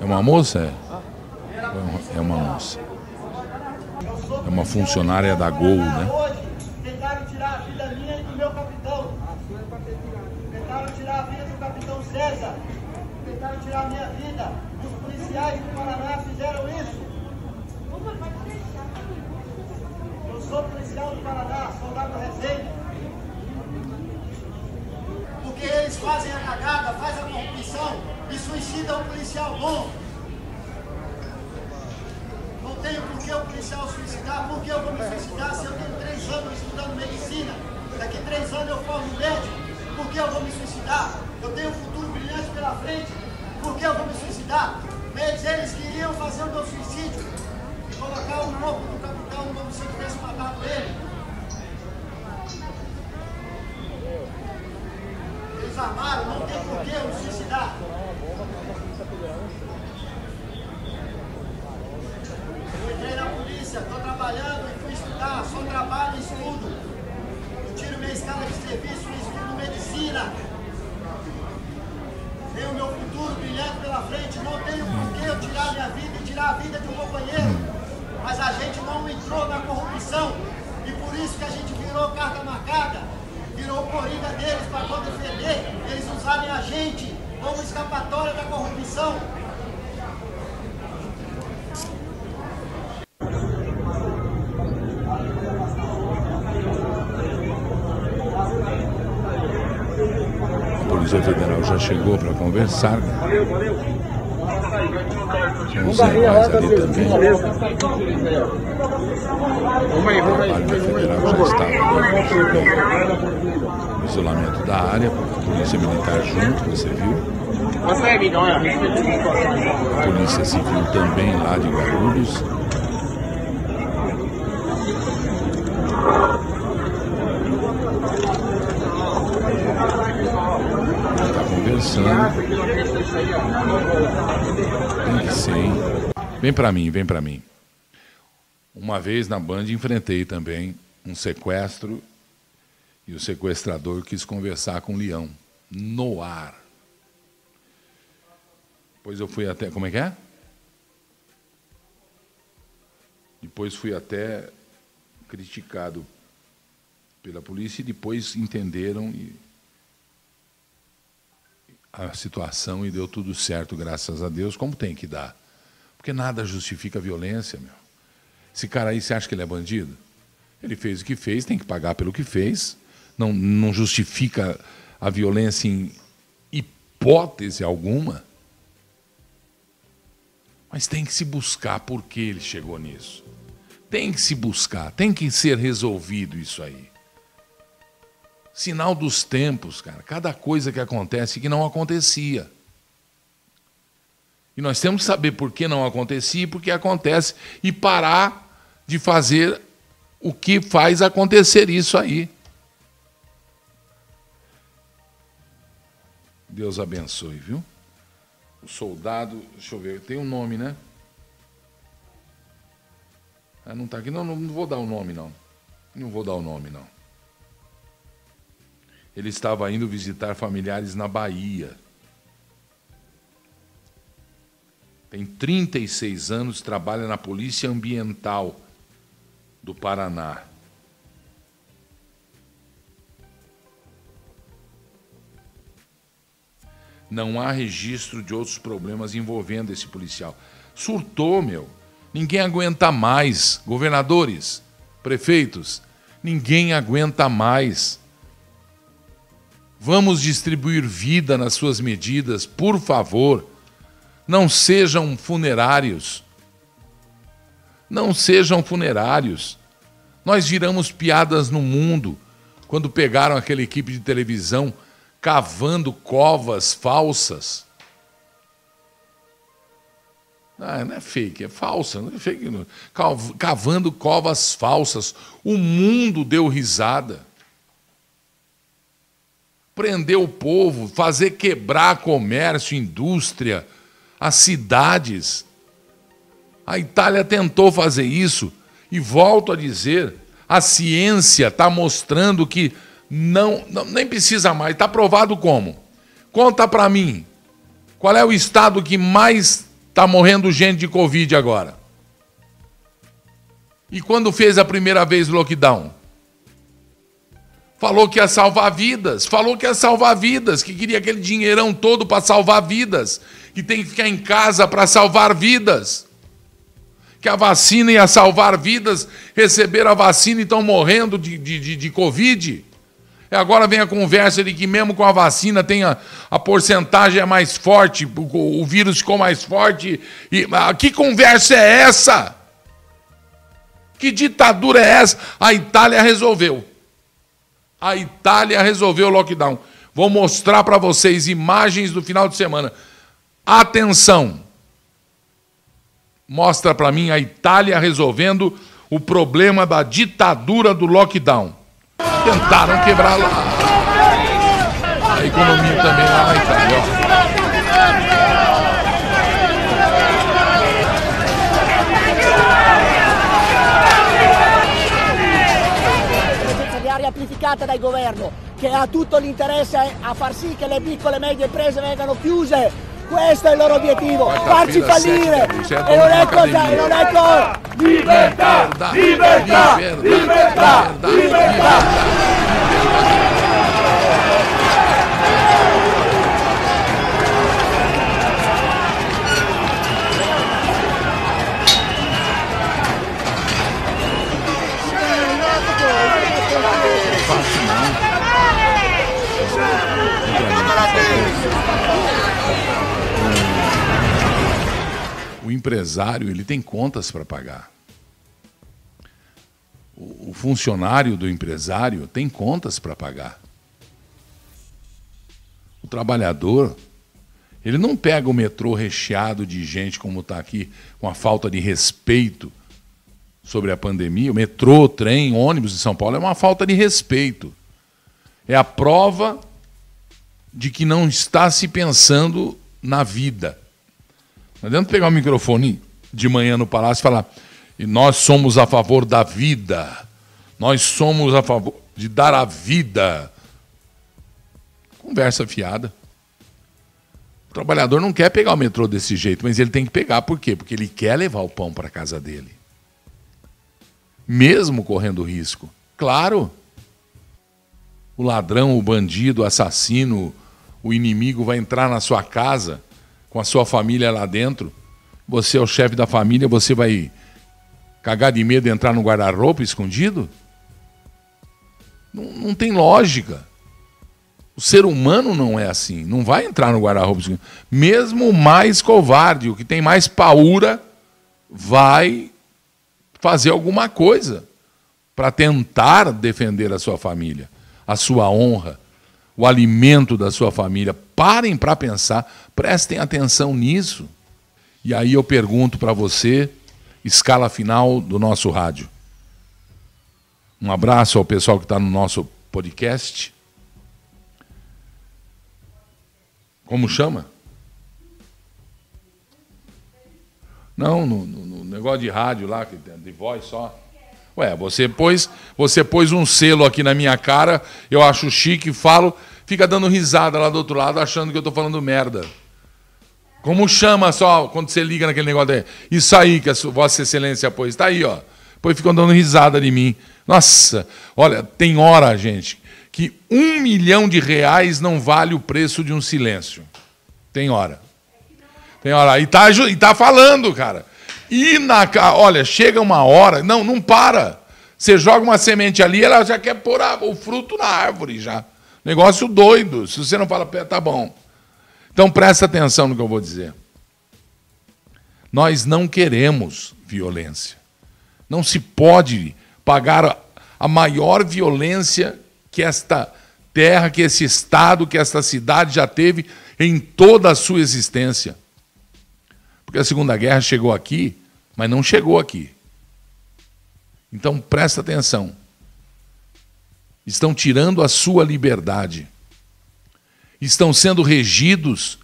É uma moça? É, É uma- moça. É uma funcionária da Gol, né? Tentaram tirar a vida minha e do meu capitão. Tentaram tirar a vida do capitão César. Tentaram tirar a minha vida. Os policiais do Paraná fizeram isso. Eu sou policial do Paraná, soldado Rezende. Porque eles fazem a cagada, fazem a corrupção e suicidam um policial bom. Não tenho por que o policial suicidar, por que eu vou me suicidar se eu tenho três anos estudando medicina? Daqui três anos eu formo médico, por que eu vou me suicidar? Eu tenho um futuro brilhante pela frente, por que eu vou me suicidar? Eles, eles queriam fazer o meu suicídio e colocar o corpo do capitão como se eu tivesse matado ele. Eles armaram, não tem por que eu me suicidar. Eu entrei na polícia, estou trabalhando e fui estudar, só trabalho e estudo. Eu tiro minha escala de serviço estudo medicina. Tenho o meu futuro brilhante pela frente, não tenho por que eu tirar minha vida e tirar a vida de um companheiro. Mas a gente não entrou na corrupção e por isso que a gente virou carta marcada, virou coringa deles para quando defender, eles usarem a gente como escapatória da corrupção. Polícia Federal já chegou para conversar. Tem uns heróis ali também. O trabalho da Federal já estava no isolamento da área, a Polícia Militar junto, você viu. A Polícia Civil também lá de Guarulhos. Conversando. Tem que ser, hein? Vem para mim, vem para mim. Uma vez na Band enfrentei também um sequestro e o sequestrador quis conversar com o leão no ar. Depois eu fui até. Como é que é? Depois fui até criticado pela polícia e depois entenderam e a situação e deu tudo certo, graças a Deus, como tem que dar. Porque nada justifica a violência, meu. Esse cara aí, você acha que ele é bandido? Ele fez o que fez, tem que pagar pelo que fez. Não, não justifica a violência em hipótese alguma. Mas tem que se buscar por que ele chegou nisso. Tem que se buscar, tem que ser resolvido isso aí. Sinal dos tempos, cara. Cada coisa que acontece que não acontecia. E nós temos que saber por que não acontecia e por que acontece e parar de fazer o que faz acontecer isso aí. Deus abençoe, viu? O soldado, deixa eu ver, tem um nome, né? Ah, não está aqui, não, não vou dar o nome, não. Não vou dar o nome, não. Ele estava indo visitar familiares na Bahia. Tem 36 anos, trabalha na Polícia Ambiental do Paraná. Não há registro de outros problemas envolvendo esse policial. Surtou, meu. Ninguém aguenta mais. Governadores, prefeitos, ninguém aguenta mais. Vamos distribuir vida nas suas medidas, por favor. Não sejam funerários. Não sejam funerários. Nós viramos piadas no mundo quando pegaram aquela equipe de televisão cavando covas falsas. Ah, não é fake, é falsa, não é fake. Não. Cavando covas falsas. O mundo deu risada. Prender o povo, fazer quebrar comércio, indústria, as cidades. A Itália tentou fazer isso e volto a dizer, a ciência está mostrando que não, não nem precisa mais. Está provado como? Conta para mim. Qual é o estado que mais está morrendo gente de Covid agora? E quando fez a primeira vez lockdown? Falou que ia salvar vidas, falou que ia salvar vidas, que queria aquele dinheirão todo para salvar vidas, que tem que ficar em casa para salvar vidas. Que a vacina ia salvar vidas, receberam a vacina e estão morrendo de, de, de, de Covid. E agora vem a conversa de que mesmo com a vacina tem a, a porcentagem é mais forte, o, o vírus ficou mais forte. E, que conversa é essa? Que ditadura é essa? A Itália resolveu. A Itália resolveu o lockdown. Vou mostrar para vocês imagens do final de semana. Atenção! Mostra para mim a Itália resolvendo o problema da ditadura do lockdown. Tentaram quebrar lá a economia também lá na Itália. Amplificata dal governo che ha tutto l'interesse a far sì che le piccole e medie imprese vengano chiuse questo è il loro obiettivo, farci fallire. E non è cosa, e non è cosa. Libertà, libertà, libertà, libertà. Empresário ele tem contas para pagar. O funcionário do empresário tem contas para pagar. O trabalhador, ele não pega o metrô recheado de gente como está aqui, com a falta de respeito sobre a pandemia. O metrô, trem, ônibus de São Paulo é uma falta de respeito. É a prova de que não está se pensando na vida. Não adianta pegar o microfone de manhã no palácio e falar: e nós somos a favor da vida, nós somos a favor de dar a vida. Conversa fiada. O trabalhador não quer pegar o metrô desse jeito, mas ele tem que pegar. Por quê? Porque ele quer levar o pão para casa dele. Mesmo correndo risco. Claro. O ladrão, o bandido, o assassino, o inimigo vai entrar na sua casa com a sua família lá dentro, você é o chefe da família, você vai cagar de medo de entrar no guarda-roupa escondido? Não, não, tem lógica. O ser humano não é assim, não vai entrar no guarda-roupa escondido. Mesmo o mais covarde, o que tem mais paura, vai fazer alguma coisa para tentar defender a sua família, a sua honra, o alimento da sua família. Parem para pensar, prestem atenção nisso. E aí eu pergunto para você, escala final do nosso rádio. Um abraço ao pessoal que está no nosso podcast. Como chama? Não, no, no, negócio de rádio lá, de voz só. Ué, você pôs, você pôs um selo aqui na minha cara, eu acho chique, falo, fica dando risada lá do outro lado, achando que eu estou falando merda. Como chama só quando você liga naquele negócio aí? Isso aí que a Vossa Excelência pôs. Está aí, ó. Depois ficam dando risada de mim. Nossa, olha, tem hora, gente, que um milhão de reais não vale o preço de um silêncio. Tem hora. Tem hora. E tá, e tá falando, cara. E na. Olha, chega uma hora. Não, não para. Você joga uma semente ali, ela já quer pôr a, o fruto na árvore já. Negócio doido. Se você não fala, tá bom. Então presta atenção no que eu vou dizer. Nós não queremos violência. Não se pode pagar a maior violência que esta terra, que esse estado, que esta cidade já teve em toda a sua existência. Porque a Segunda Guerra chegou aqui, mas não chegou aqui. Então presta atenção. Estão tirando a sua liberdade. Estão sendo regidos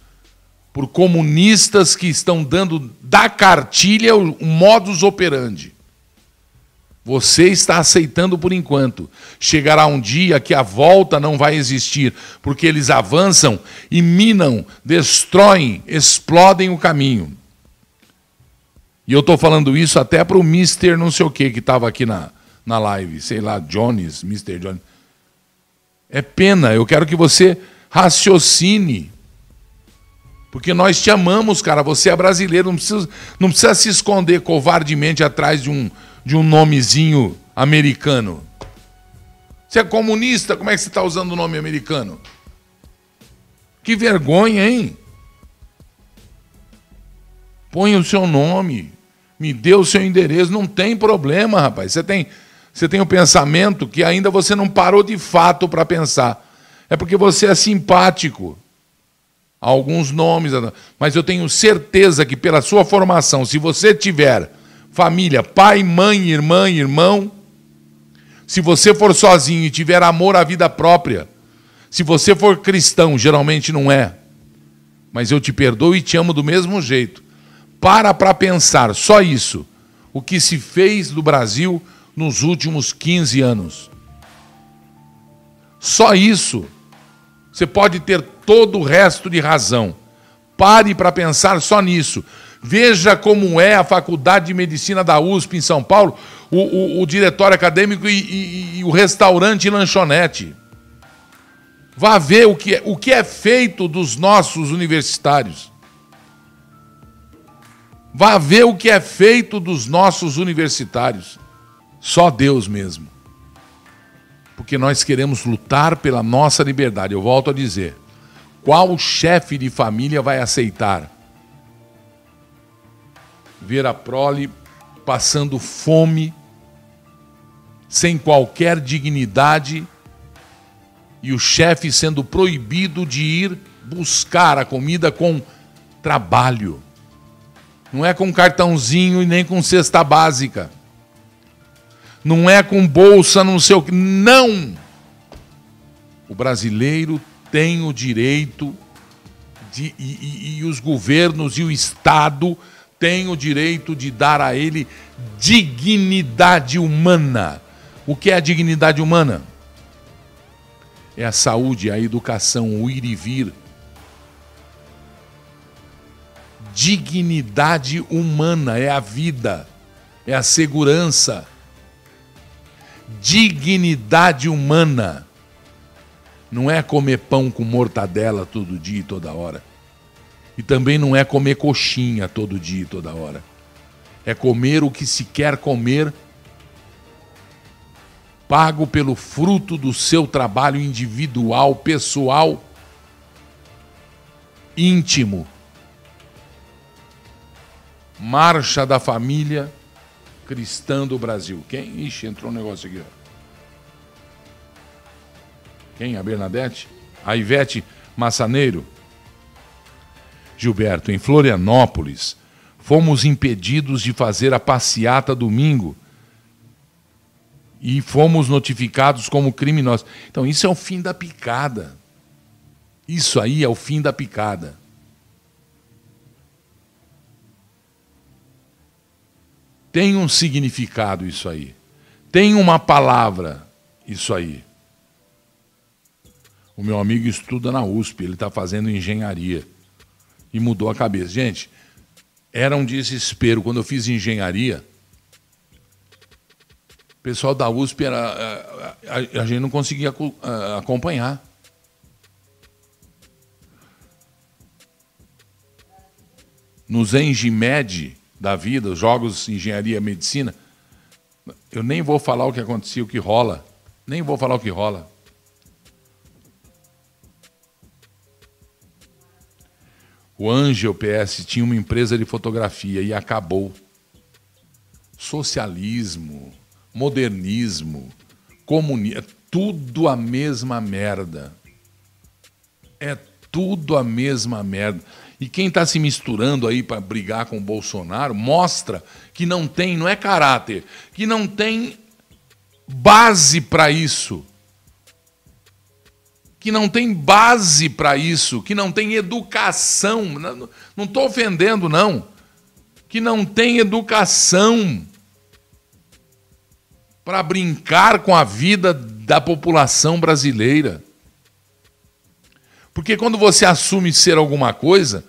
por comunistas que estão dando da cartilha o modus operandi. Você está aceitando por enquanto. Chegará um dia que a volta não vai existir, porque eles avançam e minam, destroem, explodem o caminho. E eu estou falando isso até para o Mister não sei o que que estava aqui na, na live, sei lá, Jones, Mr. Jones. É pena, eu quero que você raciocine. Porque nós te amamos, cara. Você é brasileiro, não precisa, não precisa se esconder covardemente atrás de um, de um nomezinho americano. Você é comunista, como é que você está usando o nome americano? Que vergonha, hein? Põe o seu nome, me dê o seu endereço, não tem problema, rapaz. Você tem, você tem um pensamento que ainda você não parou de fato para pensar. É porque você é simpático. Alguns nomes, mas eu tenho certeza que pela sua formação, se você tiver família, pai, mãe, irmã, irmão. Se você for sozinho e tiver amor à vida própria, se você for cristão, geralmente não é, mas eu te perdoo e te amo do mesmo jeito. Para para pensar, só isso, o que se fez do Brasil nos últimos 15 anos. Só isso. Você pode ter todo o resto de razão. Pare para pensar só nisso. Veja como é a Faculdade de Medicina da USP em São Paulo, o, o, o diretório acadêmico e, e, e, o restaurante e lanchonete. Vá ver o que, é, o que é feito dos nossos universitários. Vá ver o que é feito dos nossos universitários. Só Deus mesmo. Porque nós queremos lutar pela nossa liberdade. Eu volto a dizer: qual chefe de família vai aceitar? ver a prole passando fome, sem qualquer dignidade, e o chefe sendo proibido de ir buscar a comida com trabalho. Não é com cartãozinho e nem com cesta básica. Não é com bolsa, não sei o que. Não! O brasileiro tem o direito de, e, e, e os governos e o Estado tem o direito de dar a ele dignidade humana. O que é a dignidade humana? É a saúde, a educação, o ir e vir. Dignidade humana é a vida, é a segurança. Dignidade humana não é comer pão com mortadela todo dia e toda hora. E também não é comer coxinha todo dia e toda hora. É comer o que se quer comer, pago pelo fruto do seu trabalho individual, pessoal, íntimo. Marcha da família cristã do Brasil. Quem? Ixi, entrou um negócio aqui. Ó. Quem? A Bernadette? A Ivete Massaneiro? Gilberto, em Florianópolis, fomos impedidos de fazer a passeata domingo e fomos notificados como criminosos. Então, isso é o fim da picada. Isso aí é o fim da picada. Tem um significado isso aí. Tem uma palavra, isso aí. O meu amigo estuda na USP, ele está fazendo engenharia. E mudou a cabeça. Gente, era um desespero. Quando eu fiz engenharia, o pessoal da USP era. A, a, a gente não conseguia acompanhar. Nos Engimed da vida, os jogos engenharia medicina, eu nem vou falar o que acontecia, o que rola. Nem vou falar o que rola. O Angel PS tinha uma empresa de fotografia e acabou. Socialismo, modernismo, comunismo, é tudo a mesma merda. É tudo a mesma merda. E quem está se misturando aí para brigar com o Bolsonaro mostra que não tem, não é caráter, que não tem base para isso. Que não tem base para isso, que não tem educação, não estou ofendendo, não, que não tem educação para brincar com a vida da população brasileira. Porque quando você assume ser alguma coisa,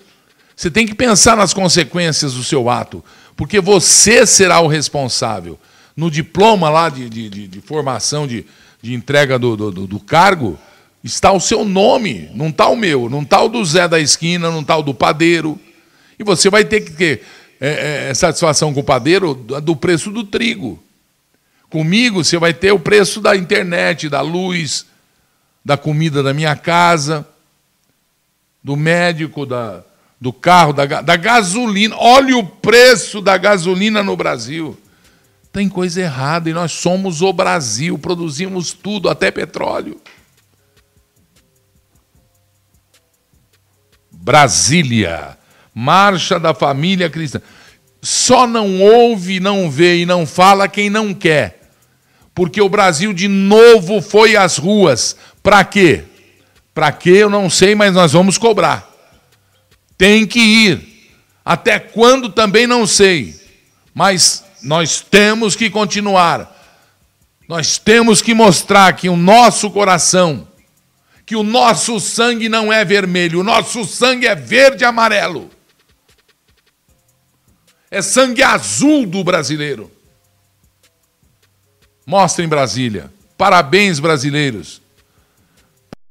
você tem que pensar nas consequências do seu ato, porque você será o responsável. No diploma lá de, de, de, de formação, de, de entrega do, do, do cargo, Está o seu nome, não está o meu, não está o do Zé da esquina, não está o do padeiro. E você vai ter que ter é, é, satisfação com o padeiro do preço do trigo. Comigo você vai ter o preço da internet, da luz, da comida da minha casa, do médico, da, do carro, da, da gasolina. Olha o preço da gasolina no Brasil. Tem coisa errada e nós somos o Brasil, produzimos tudo, até petróleo. Brasília, Marcha da Família Cristã. Só não ouve, não vê e não fala quem não quer. Porque o Brasil de novo foi às ruas. Para quê? Para quê? Eu não sei, mas nós vamos cobrar. Tem que ir. Até quando também não sei. Mas nós temos que continuar. Nós temos que mostrar que o nosso coração que o nosso sangue não é vermelho, o nosso sangue é verde e amarelo. É sangue azul do brasileiro. Mostra em Brasília. Parabéns, brasileiros.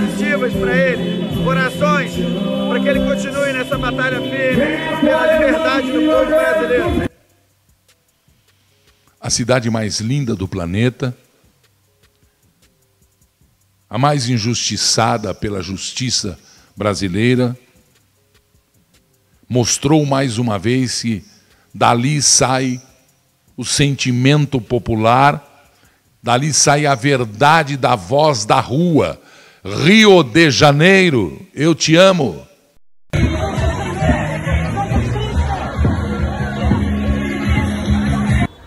positivas para ele, corações, para que ele continue nessa batalha firme pela liberdade do povo brasileiro. A cidade mais linda do planeta a mais injustiçada pela justiça brasileira, mostrou mais uma vez que dali sai o sentimento popular, dali sai a verdade da voz da rua. Rio de Janeiro, eu te amo.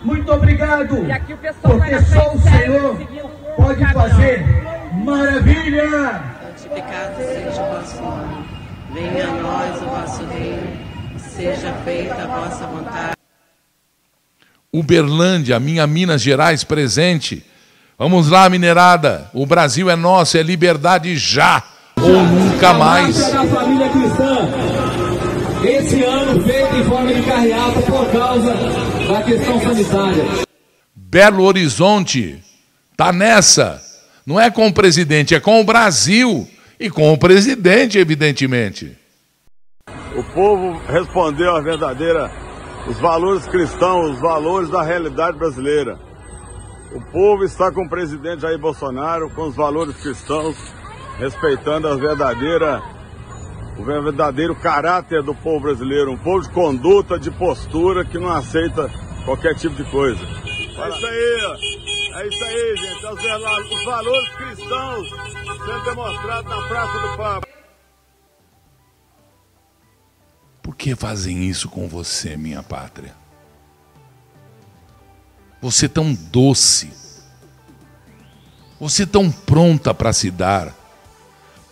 Muito obrigado, porque só o Senhor pode fazer Maravilha! Santificado seja o vosso nome. Venha a nós o vosso reino. Seja feita a vossa vontade. Uberlândia, minha Minas Gerais presente. Vamos lá, minerada. O Brasil é nosso, é liberdade já ou nunca mais. A família cristã, esse ano feito em forma de carreata por causa da questão sanitária. Belo Horizonte, tá nessa. Não é com o presidente, é com o Brasil e com o presidente, evidentemente. O povo respondeu a verdadeira, os valores cristãos, os valores da realidade brasileira. O povo está com o presidente Jair Bolsonaro, com os valores cristãos, respeitando a verdadeira, o verdadeiro caráter do povo brasileiro, um povo de conduta, de postura, que não aceita qualquer tipo de coisa. É isso aí, é isso aí, gente. Os valores cristãos sendo demonstrados na Praça do Papa. Por que fazem isso com você, minha pátria? Você tão doce, você tão pronta para se dar.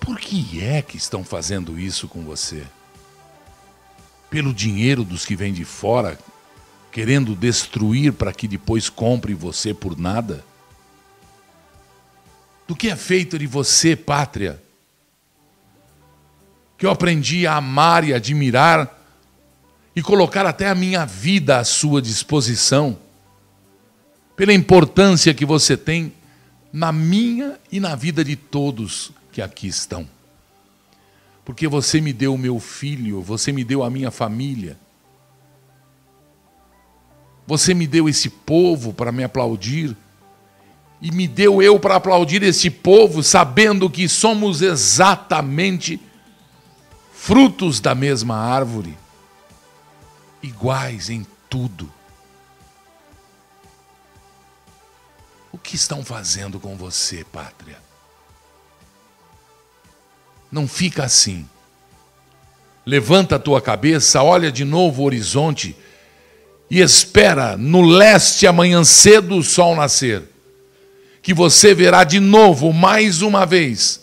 Por que é que estão fazendo isso com você? Pelo dinheiro dos que vêm de fora, querendo destruir para que depois compre você por nada? Do que é feito de você, pátria? Que eu aprendi a amar e admirar e colocar até a minha vida à sua disposição pela importância que você tem na minha e na vida de todos que aqui estão. Porque você me deu o meu filho, você me deu a minha família. Você me deu esse povo para me aplaudir. E me deu eu para aplaudir esse povo, sabendo que somos exatamente frutos da mesma árvore, iguais em tudo. O que estão fazendo com você, pátria? Não fica assim. Levanta a tua cabeça, olha de novo o horizonte e espera no leste amanhã cedo o sol nascer. Que você verá de novo, mais uma vez,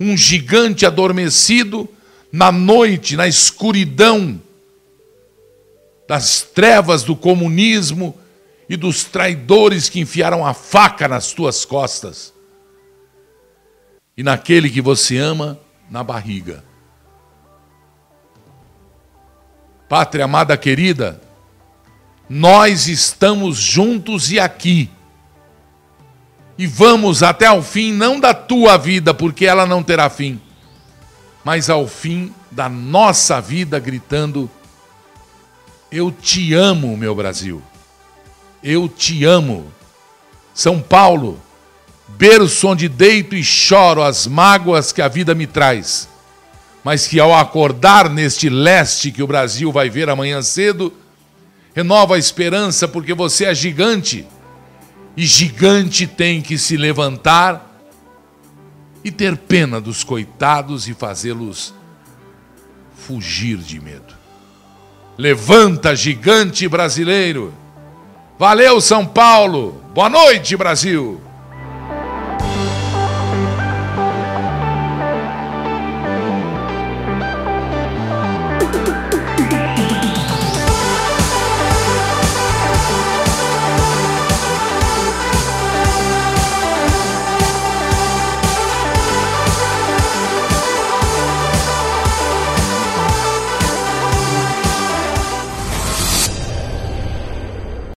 um gigante adormecido na noite, na escuridão das trevas do comunismo e dos traidores que enfiaram a faca nas tuas costas. E naquele que você ama, na barriga. Pátria amada querida, nós estamos juntos e aqui. E vamos até ao fim, não da tua vida, porque ela não terá fim, mas ao fim da nossa vida, gritando: Eu te amo, meu Brasil. Eu te amo. São Paulo, berço onde deito e choro as mágoas que a vida me traz, mas que ao acordar neste leste que o Brasil vai ver amanhã cedo, renova a esperança porque você é gigante e gigante tem que se levantar e ter pena dos coitados e fazê-los fugir de medo. Levanta, gigante brasileiro! Valeu, São Paulo. Boa noite, Brasil.